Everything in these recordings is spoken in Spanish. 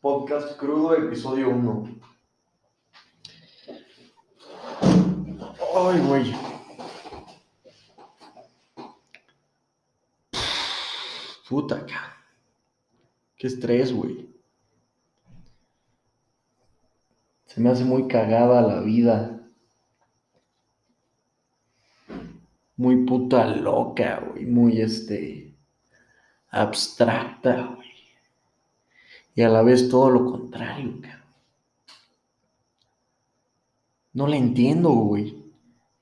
Podcast crudo, episodio 1. Ay, güey. Puta, cara. Qué estrés, güey. Se me hace muy cagada la vida. Muy puta loca, güey. Muy, este, abstracta, güey. Y a la vez todo lo contrario. No la entiendo, güey.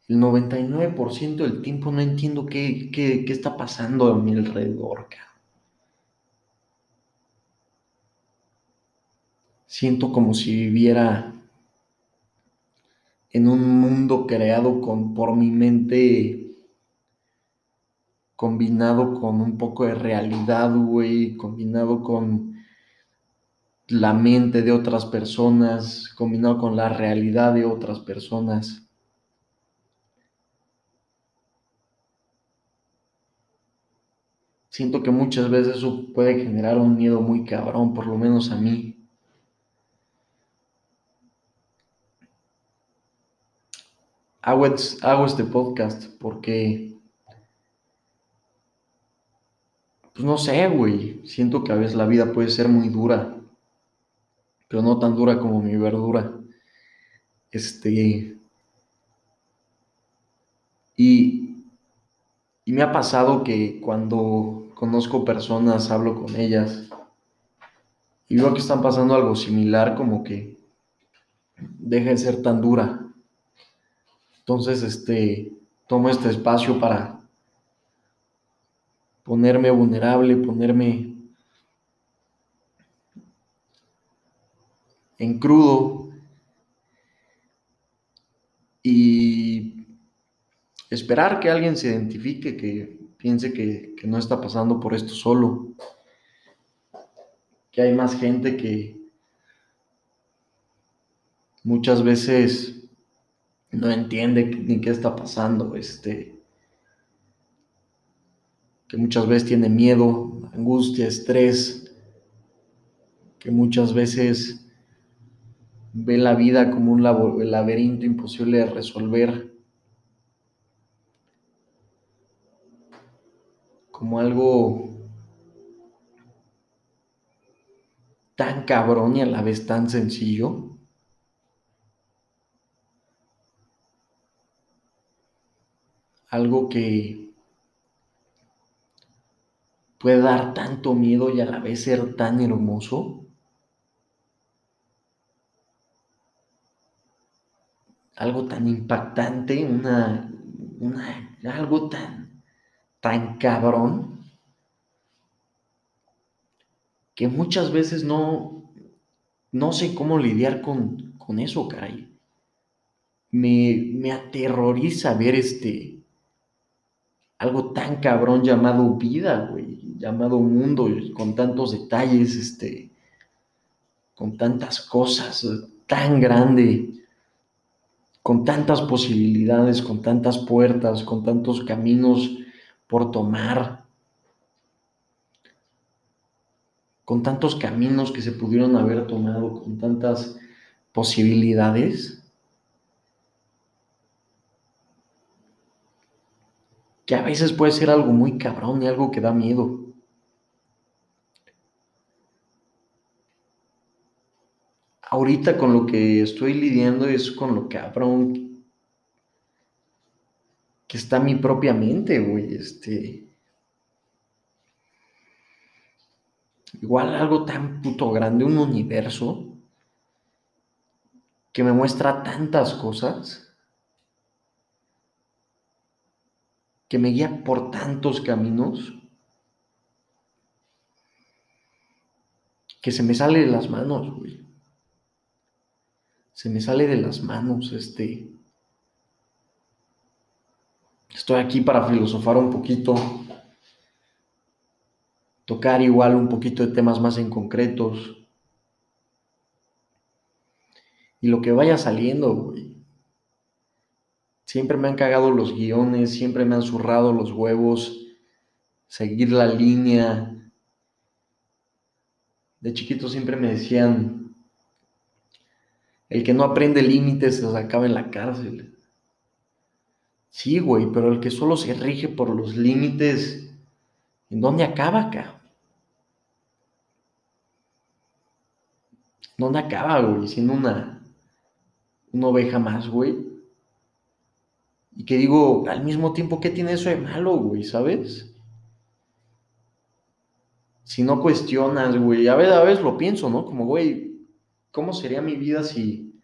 El 99% del tiempo no entiendo qué, qué, qué está pasando a mi alrededor, cabrón. Siento como si viviera en un mundo creado con, por mi mente, combinado con un poco de realidad, güey, combinado con la mente de otras personas, combinado con la realidad de otras personas. Siento que muchas veces eso puede generar un miedo muy cabrón, por lo menos a mí. Hago, este podcast porque, pues no sé, güey, siento que a veces la vida puede ser muy dura, pero no tan dura como mi verdura. Este, y, y me ha pasado que cuando conozco personas, hablo con ellas y veo que están pasando algo similar, como que deja de ser tan dura. Entonces, este, tomo este espacio para ponerme vulnerable, ponerme en crudo. Y esperar que alguien se identifique, que piense que, que, no está pasando por esto solo, que hay más gente que muchas veces no entiende ni qué está pasando, este, que muchas veces tiene miedo, angustia, estrés, que muchas veces ve la vida como un laberinto imposible de resolver, como algo tan cabrón y a la vez tan sencillo. algo que puede dar tanto miedo y a la vez ser tan hermoso. Algo tan impactante, una, algo tan, tan cabrón, que muchas veces no, no sé cómo lidiar con, con eso, caray. Me, me aterroriza ver este, algo tan cabrón llamado vida, güey, llamado mundo, con tantos detalles, este, con tantas cosas, tan grande, con tantas posibilidades, con tantas puertas, con tantos caminos por tomar, con tantos caminos que se pudieron haber tomado, con tantas posibilidades. que a veces puede ser algo muy cabrón y algo que da miedo. Ahorita con lo que estoy lidiando es con lo cabrón que está mi propia mente, güey. Este. Igual algo tan puto grande, un universo que me muestra tantas cosas que me guía por tantos caminos que se me sale de las manos, güey. Se me sale de las manos, este. Estoy aquí para filosofar un poquito, tocar igual un poquito de temas más en concretos. Y lo que vaya saliendo, güey. Siempre me han cagado los guiones, siempre me han zurrado los huevos, seguir la línea, De chiquito siempre me decían, el que no aprende límites se acaba en la cárcel. Sí, güey, pero el que solo se rige por los límites, ¿en dónde acaba acá? ¿Dónde acaba, güey? Siendo una, una oveja más, güey. Y que digo, al mismo tiempo, ¿qué tiene eso de malo, güey? ¿Sabes? Si no cuestionas, güey. A veces, a veces lo pienso, ¿no? Como, güey, ¿cómo sería mi vida si,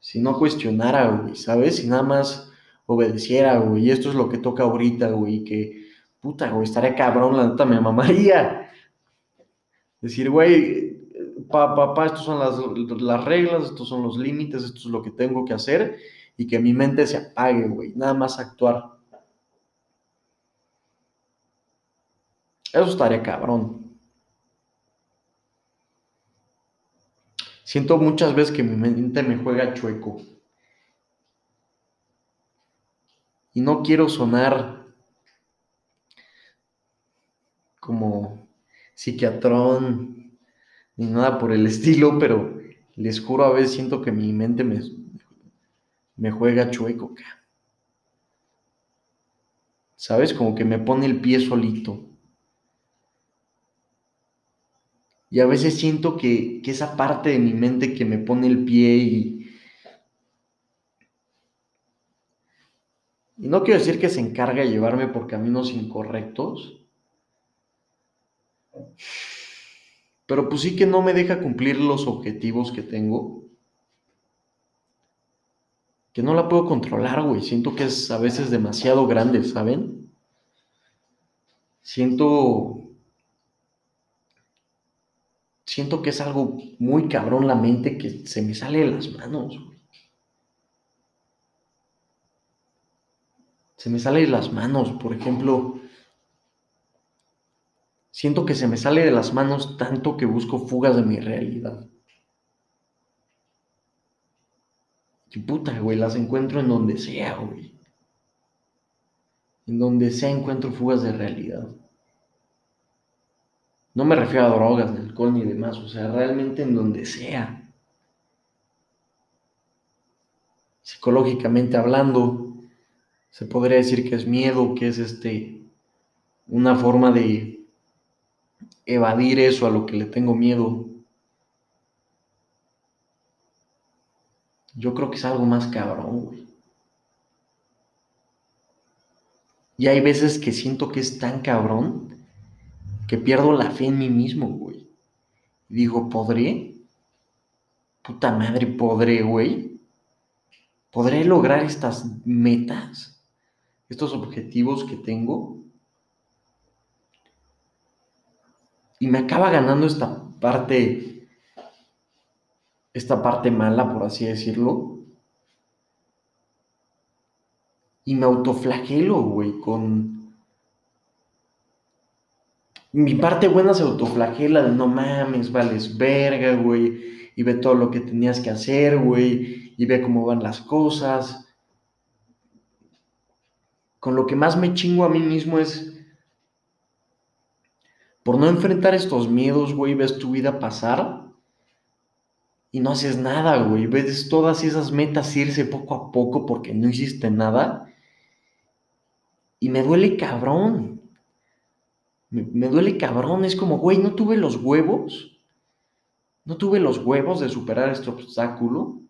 si no cuestionara, güey? ¿Sabes? Si nada más obedeciera, güey. Y esto es lo que toca ahorita, güey. Que, puta, güey, estaría cabrón, la neta me mamaría. Decir, güey, papá, pa, estas son las, las reglas, estos son los límites, esto es lo que tengo que hacer y que mi mente se apague, güey, nada más actuar. Eso estaría cabrón. Siento muchas veces que mi mente me juega chueco. Y no quiero sonar como psiquiatrón ni nada por el estilo, pero les juro a veces siento que mi mente me, me juega chueco, ¿Sabes? Como que me pone el pie solito. Y a veces siento que, que, esa parte de mi mente que me pone el pie y... Y no quiero decir que se encarga de llevarme por caminos incorrectos. Pero pues sí que no me deja cumplir los objetivos que tengo que no la puedo controlar, güey. Siento que es a veces demasiado grande, ¿saben? Siento... Siento que es algo muy cabrón la mente que se me sale de las manos. Se me sale de las manos, por ejemplo. Siento que se me sale de las manos tanto que busco fugas de mi realidad. Y puta, güey, las encuentro en donde sea, güey. En donde sea encuentro fugas de realidad. No me refiero a drogas, ni alcohol, ni demás. O sea, realmente en donde sea. Psicológicamente hablando, se podría decir que es miedo, que es este una forma de evadir eso a lo que le tengo miedo. Yo creo que es algo más cabrón, güey. Y hay veces que siento que es tan cabrón que pierdo la fe en mí mismo, güey. Digo, ¿podré? Puta madre, ¿podré, güey? ¿Podré lograr estas metas? Estos objetivos que tengo. Y me acaba ganando esta parte esta parte mala, por así decirlo. Y me autoflagelo, güey, con... Mi parte buena se autoflagela de no mames, vales verga, güey. Y ve todo lo que tenías que hacer, güey. Y ve cómo van las cosas. Con lo que más me chingo a mí mismo es... Por no enfrentar estos miedos, güey, ves tu vida pasar y no haces nada, güey. Ves todas esas metas irse poco a poco porque no hiciste nada. Y me duele cabrón. Me, duele cabrón. Es como, güey, no tuve los huevos. No tuve los huevos de superar este obstáculo.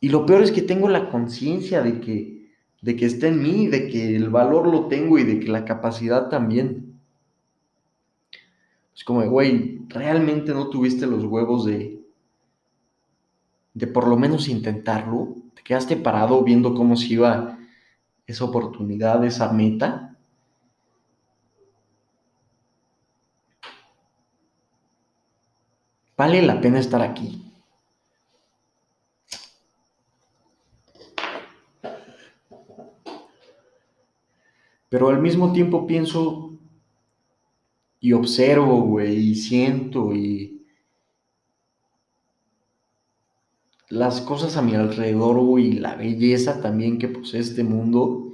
Y lo peor es que tengo la conciencia de que, de que está en mí, de que el valor lo tengo y de que la capacidad también. Es como, güey, realmente no tuviste los huevos de, de por lo menos intentarlo? ¿Te quedaste parado viendo cómo se iba esa oportunidad, esa meta? Vale la pena estar aquí. Pero al mismo tiempo pienso y observo, güey, y siento y las cosas a mi alrededor, y la belleza también que posee este mundo,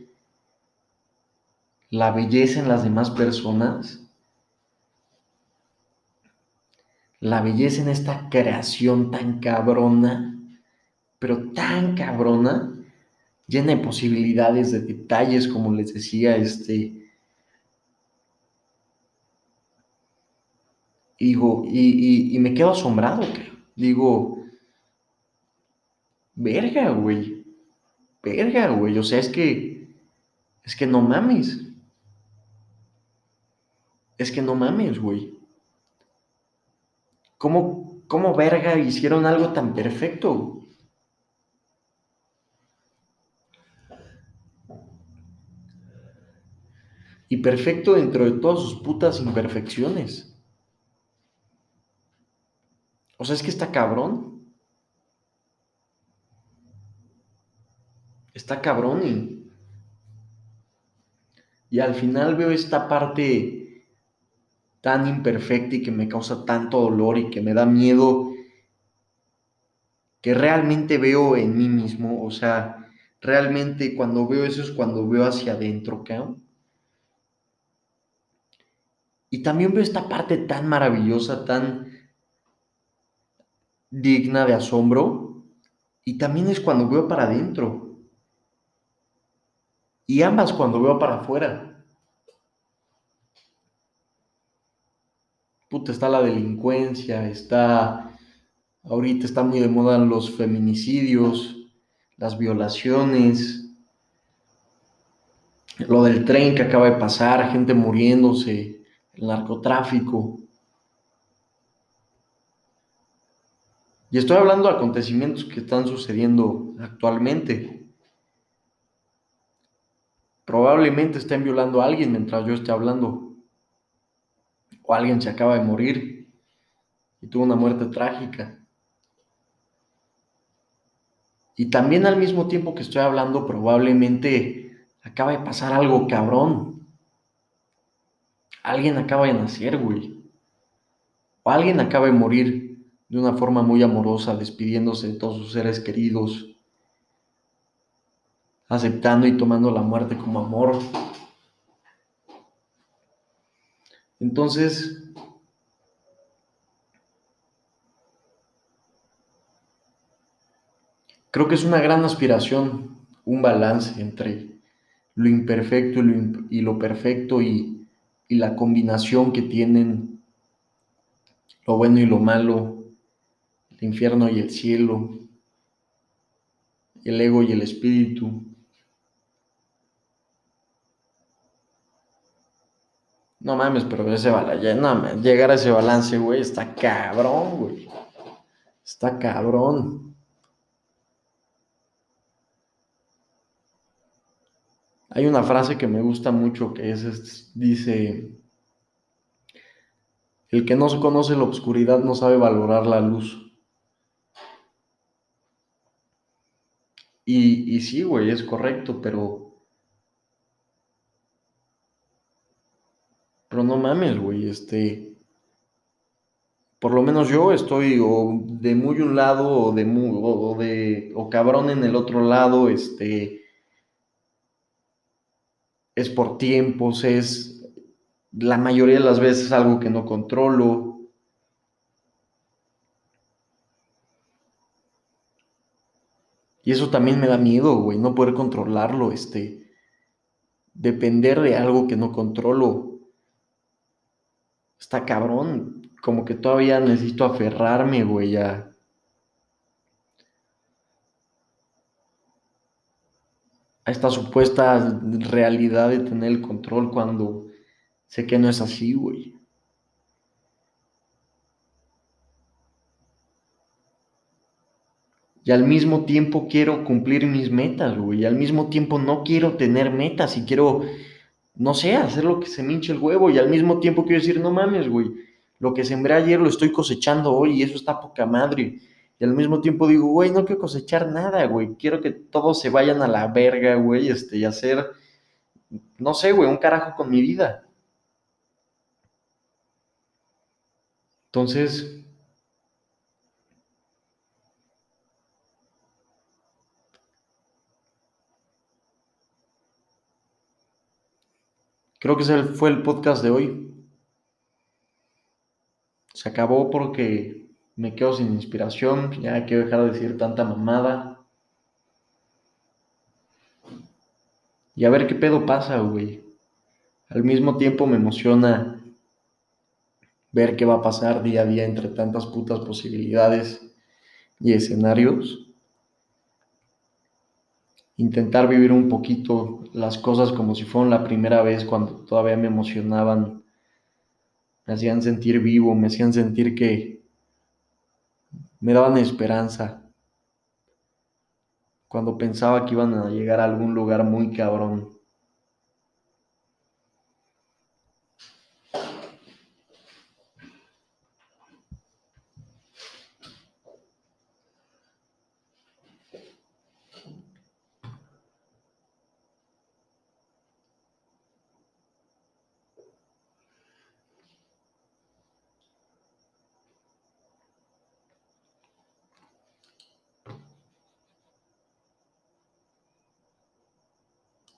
la belleza en las demás personas, la belleza en esta creación tan cabrona, pero tan cabrona, llena de posibilidades, de detalles, como les decía, este... Digo, y, me quedo asombrado, digo, verga, güey, verga, güey, o sea, es que, es que no mames, es que no mames, güey. ¿Cómo, ¿Cómo verga hicieron algo tan perfecto? Y perfecto dentro de todas sus putas imperfecciones. O sea, es que está cabrón. Está cabrón y, y al final veo esta parte tan imperfecta y que me causa tanto dolor y que me da miedo que realmente veo en mí mismo, o sea, realmente cuando veo eso es cuando veo hacia adentro, cabrón. Y también veo esta parte tan maravillosa, tan digna de asombro, y también es cuando veo para adentro. Y ambas cuando veo para afuera. Puta, está la delincuencia, está, ahorita está muy de moda los feminicidios, las violaciones, lo del tren que acaba de pasar, gente muriéndose, el narcotráfico. Y estoy hablando de acontecimientos que están sucediendo actualmente. Probablemente estén violando a alguien mientras yo esté hablando o alguien se acaba de morir y tuvo una muerte trágica. Y también al mismo tiempo que estoy hablando, probablemente acaba de pasar algo cabrón. Alguien acaba de nacer, güey. O alguien acaba de morir de una forma muy amorosa, despidiéndose de todos sus seres queridos, aceptando y tomando la muerte como amor. Entonces, creo que es una gran aspiración, un balance entre lo imperfecto y lo, perfecto y, la combinación que tienen lo bueno y lo malo, el infierno y el cielo, el ego y el espíritu. No mames, pero ese balance, no llegar a ese balance, güey, está cabrón, güey. Está cabrón. Hay una frase que me gusta mucho que es, dice, el que no se conoce la oscuridad no sabe valorar la luz. Y, y sí, güey, es correcto, Pero no mames, güey, este. Por lo menos yo estoy de muy un lado o de muy, o, de. o cabrón en el otro lado, este. Es por tiempos, es la mayoría de las veces algo que no controlo. Y eso también me da miedo, güey, no poder controlarlo, este, depender de algo que no controlo está cabrón. Como que todavía necesito aferrarme, güey, a, a esta supuesta realidad de tener el control cuando sé que no es así, güey. Y al mismo tiempo quiero cumplir mis metas, güey. Y al mismo tiempo no quiero tener metas y quiero no sé, hacer lo que se me hinche el huevo y al mismo tiempo quiero decir, no mames, güey, lo que sembré ayer lo estoy cosechando hoy y eso está poca madre. Y al mismo tiempo digo, güey, no quiero cosechar nada, güey, quiero que todos se vayan a la verga, güey, este, y hacer, no sé, güey, un carajo con mi vida. Entonces, Creo que ese fue el podcast de hoy. se acabó porque me quedo sin inspiración, ya quiero dejar de decir tanta mamada. Y a ver qué pedo pasa, güey. Al mismo tiempo me emociona ver qué va a pasar día a día entre tantas putas posibilidades y escenarios. Intentar vivir un poquito las cosas como si fueran la primera vez cuando todavía me emocionaban, me hacían sentir vivo, me hacían sentir que me daban esperanza. Cuando pensaba que iban a llegar a algún lugar muy cabrón.